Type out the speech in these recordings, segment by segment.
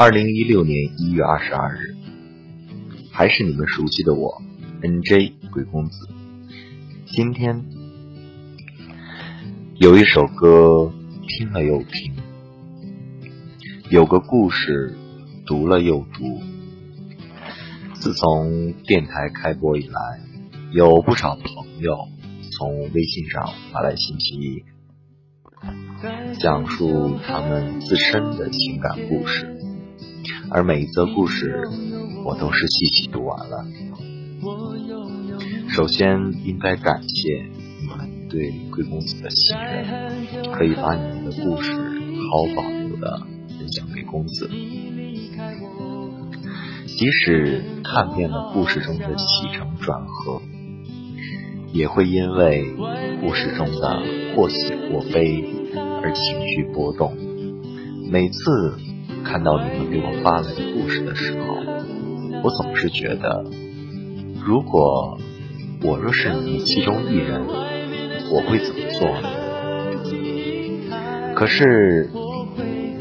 二零一六年一月二十二日，还是你们熟悉的我，N.J. 鬼公子。今天有一首歌听了又听，有个故事读了又读。自从电台开播以来，有不少朋友从微信上发来信息，讲述他们自身的情感故事。而每一则故事，我都是细细读完了。首先，应该感谢你们对贵公子的信任，可以把你们的故事毫无保留的分享给公子。即使看遍了故事中的起承转合，也会因为故事中的或喜或悲而情绪波动。每次。看到你们给我发来的故事的时候，我总是觉得，如果我若是你们其中一人，我会怎么做？可是，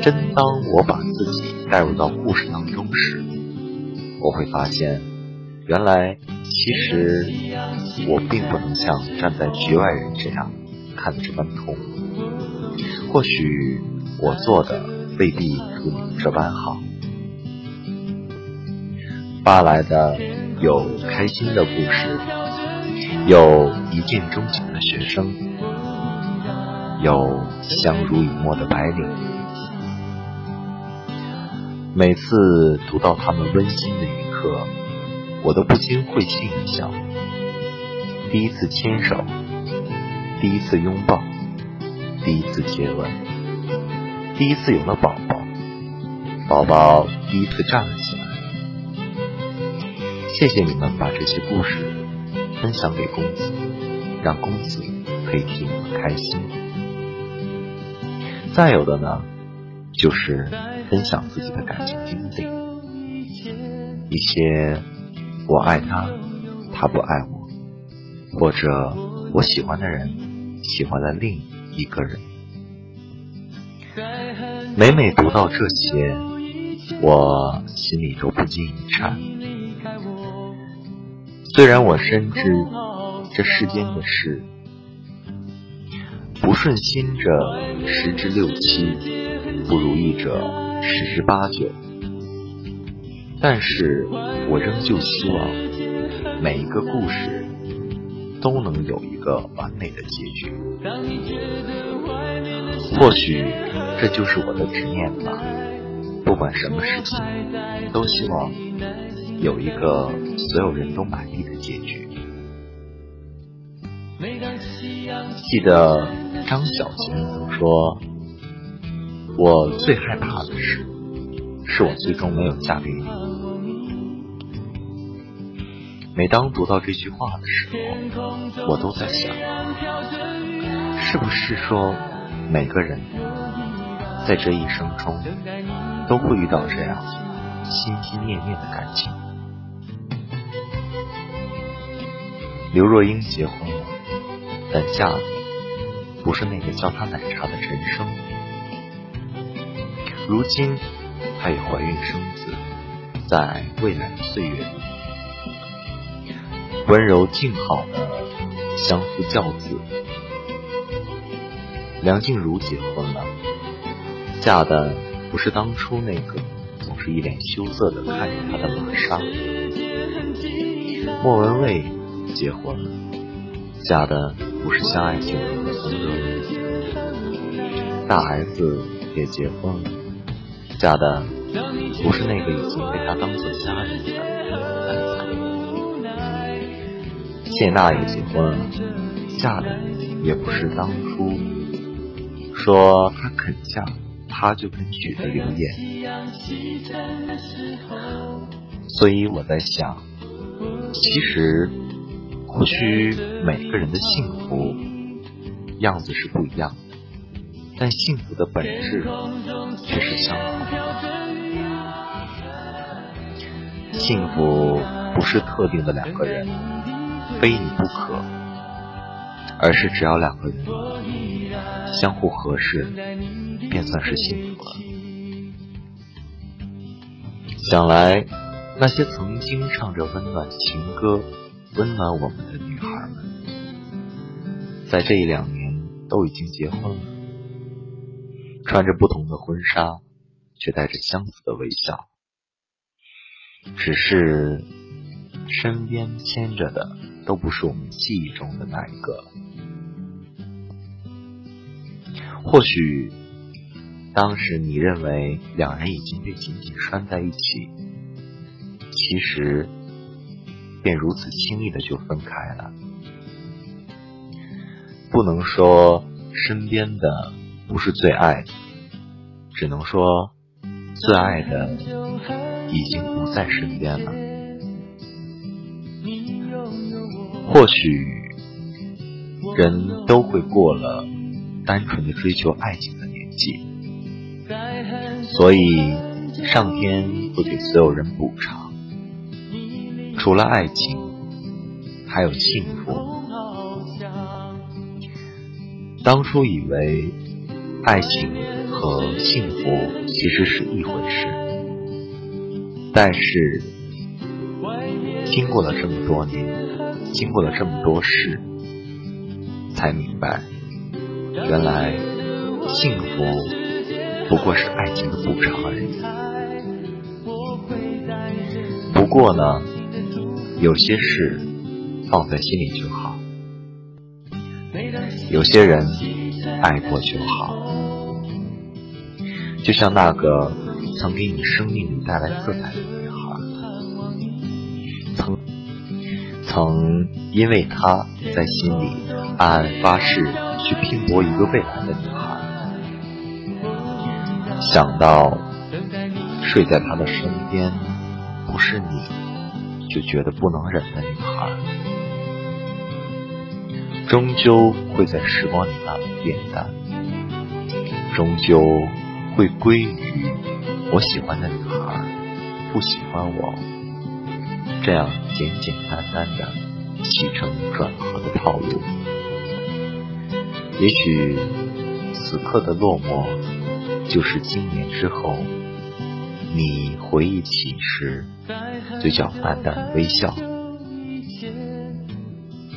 真当我把自己带入到故事当中时，我会发现，原来其实我并不能像站在局外人这样看得这般痛。或许我做的。未必如你这般好。发来的有开心的故事，有一见钟情的学生，有相濡以沫的白领。每次读到他们温馨的一刻，我都不禁会心一笑。第一次牵手，第一次拥抱，第一次接吻。第一次有了宝宝，宝宝第一次站了起来。谢谢你们把这些故事分享给公子，让公子可以替你们开心。再有的呢，就是分享自己的感情经历，一些我爱他，他不爱我，或者我喜欢的人喜欢了另一个人。每每读到这些，我心里都不禁一颤。虽然我深知这世间的事，不顺心者十之六七，不如意者十之八九，但是我仍旧希望每一个故事都能有一个完美的结局。或许这就是我的执念吧。不管什么事情，都希望有一个所有人都满意的结局。记得张小娴曾说：“我最害怕的事，是我最终没有嫁给你。”每当读到这句话的时候，我都在想，是不是说？每个人在这一生中都会遇到这样心心念念的感情。刘若英结婚了，但嫁的不是那个叫她奶茶的陈生。如今她也怀孕生子，在未来的岁月里，温柔静好的相夫教子。梁静茹结婚了，嫁的不是当初那个总是一脸羞涩的看着她的玛莎。莫文蔚结婚了，嫁的不是相爱九年的冯德伦。大 S 也结婚了，嫁的不是那个已经被她当做家人的。谢娜也结婚了，嫁的也不是当初。说她肯嫁，他就肯娶的刘烨。所以我在想，其实或许每个人的幸福样子是不一样的，但幸福的本质却是相同的。幸福不是特定的两个人，非你不可，而是只要两个人。相互合适，便算是幸福了。想来，那些曾经唱着温暖情歌、温暖我们的女孩们，在这一两年都已经结婚了，穿着不同的婚纱，却带着相似的微笑。只是身边牵着的都不是我们记忆中的那一个。或许当时你认为两人已经被紧紧拴在一起，其实便如此轻易的就分开了。不能说身边的不是最爱，只能说最爱的。已经不在身边了。或许人都会过了单纯的追求爱情的年纪，所以上天会给所有人补偿。除了爱情，还有幸福。当初以为爱情和幸福其实是一回事。但是，经过了这么多年，经过了这么多事，才明白，原来幸福不过是爱情的补偿而已。不过呢，有些事放在心里就好，有些人爱过就好，就像那个。曾给你生命里带来色彩的人曾因为她在心里暗暗发誓去拼搏一个未来的女孩，想到睡在她的身边不是你，就觉得不能忍的女孩，终究会在时光里慢慢变淡，终究会归于。我喜欢的女孩不喜欢我，这样简简单单的起承转合的套路。也许此刻的落寞，就是今年之后你回忆起时嘴角淡淡的微笑。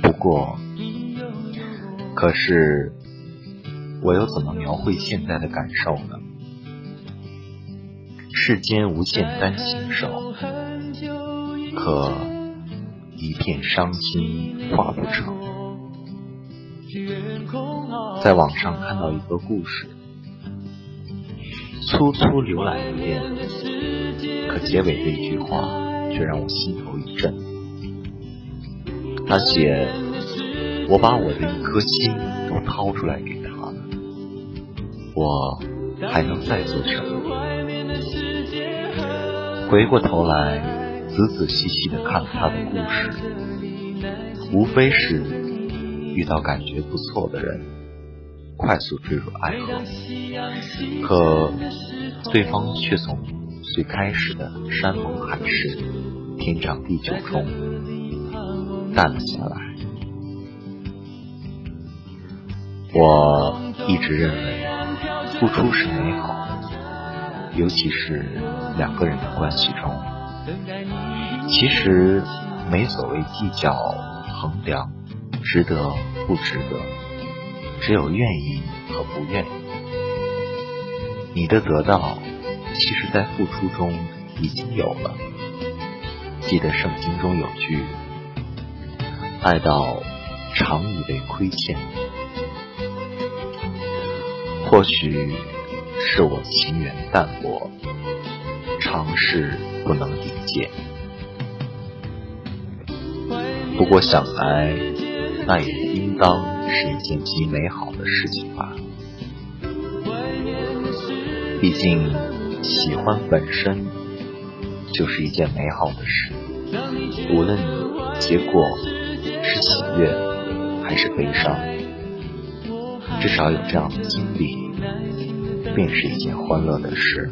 不过，可是我又怎么描绘现在的感受呢？世间无限丹心手，可一片伤心画不成。在网上看到一个故事，粗粗浏览一遍，可结尾的一句话却让我心头一震。他写：“我把我的一颗心都掏出来给他了，我还能再做什么？”回过头来，仔仔细细的看了他的故事，无非是遇到感觉不错的人，快速坠入爱河，可对方却从最开始的山盟海誓、天长地久中淡了下来。我一直认为，付出是美好的，尤其是。两个人的关系中，其实没所谓计较、衡量，值得不值得，只有愿意和不愿意。你的得到，其实在付出中已经有了。记得圣经中有句：“爱到常以为亏欠。”或许是我情缘淡薄。尝试不能理解，不过想来，那也应当是一件极美好的事情吧。毕竟，喜欢本身就是一件美好的事，无论结果是喜悦还是悲伤，至少有这样的经历，便是一件欢乐的事。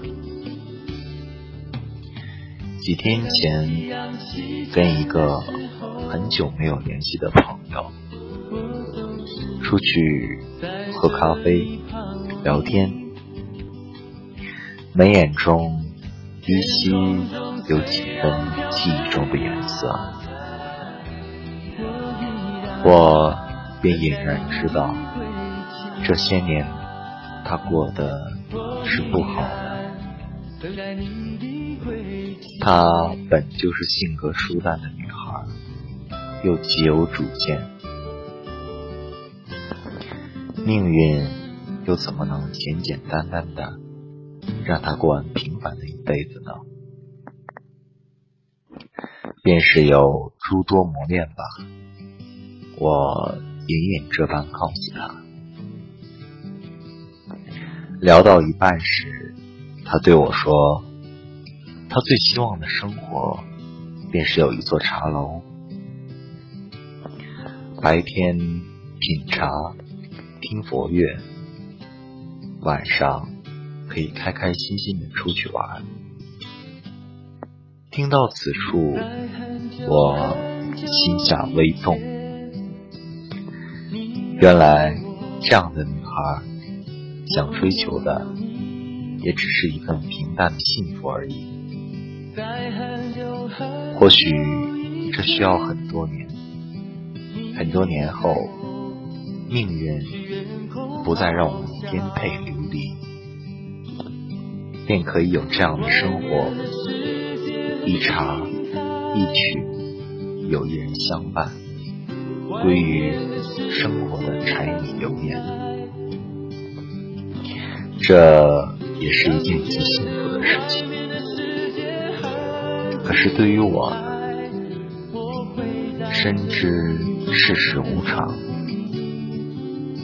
几天前，跟一个很久没有联系的朋友出去喝咖啡聊天，眉眼中依稀有几分记忆中的颜色，我便隐然知道，这些年他过得是不好的。她本就是性格疏淡的女孩，又极有主见，命运又怎么能简简单单的让她过完平凡的一辈子呢？便是有诸多磨练吧，我隐隐这般告诉他。聊到一半时，他对我说：“他最希望的生活，便是有一座茶楼，白天品茶、听佛乐，晚上可以开开心心的出去玩。”听到此处，我心下微动。原来这样的女孩想追求的，也只是一份平淡的幸福而已。或许这需要很多年，很多年后，命运不再让我们颠沛流离，便可以有这样的生活。一茶一曲，有一人相伴，归于生活的柴米油盐，这也是一件极幸福的事情。可是对于我，深知世事无常，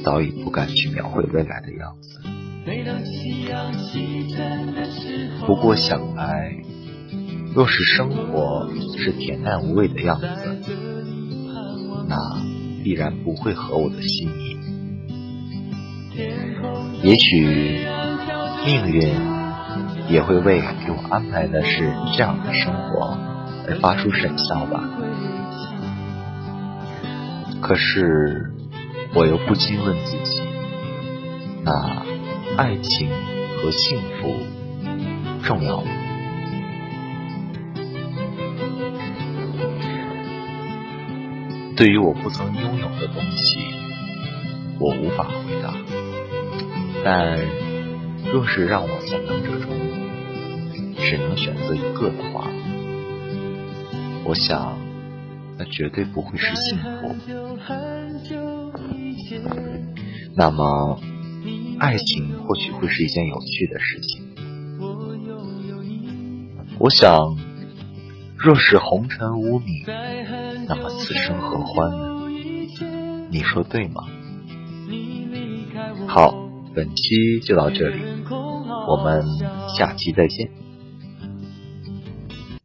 早已不敢去描绘未来的样子。不过想来。若是生活是恬淡无味的样子，那必然不会合我的心意。也许命运也会为给我安排的是这样的生活而发出神笑吧。可是我又不禁问自己：那爱情和幸福重要吗？对于我不曾拥有的东西，我无法回答。但若是让我在两者中只能选择一个的话，我想那绝对不会是幸福。那么，爱情或许会是一件有趣的事情。我想，若是红尘无你。那么此生何欢呢？你说对吗？好，本期就到这里，我们下期再见。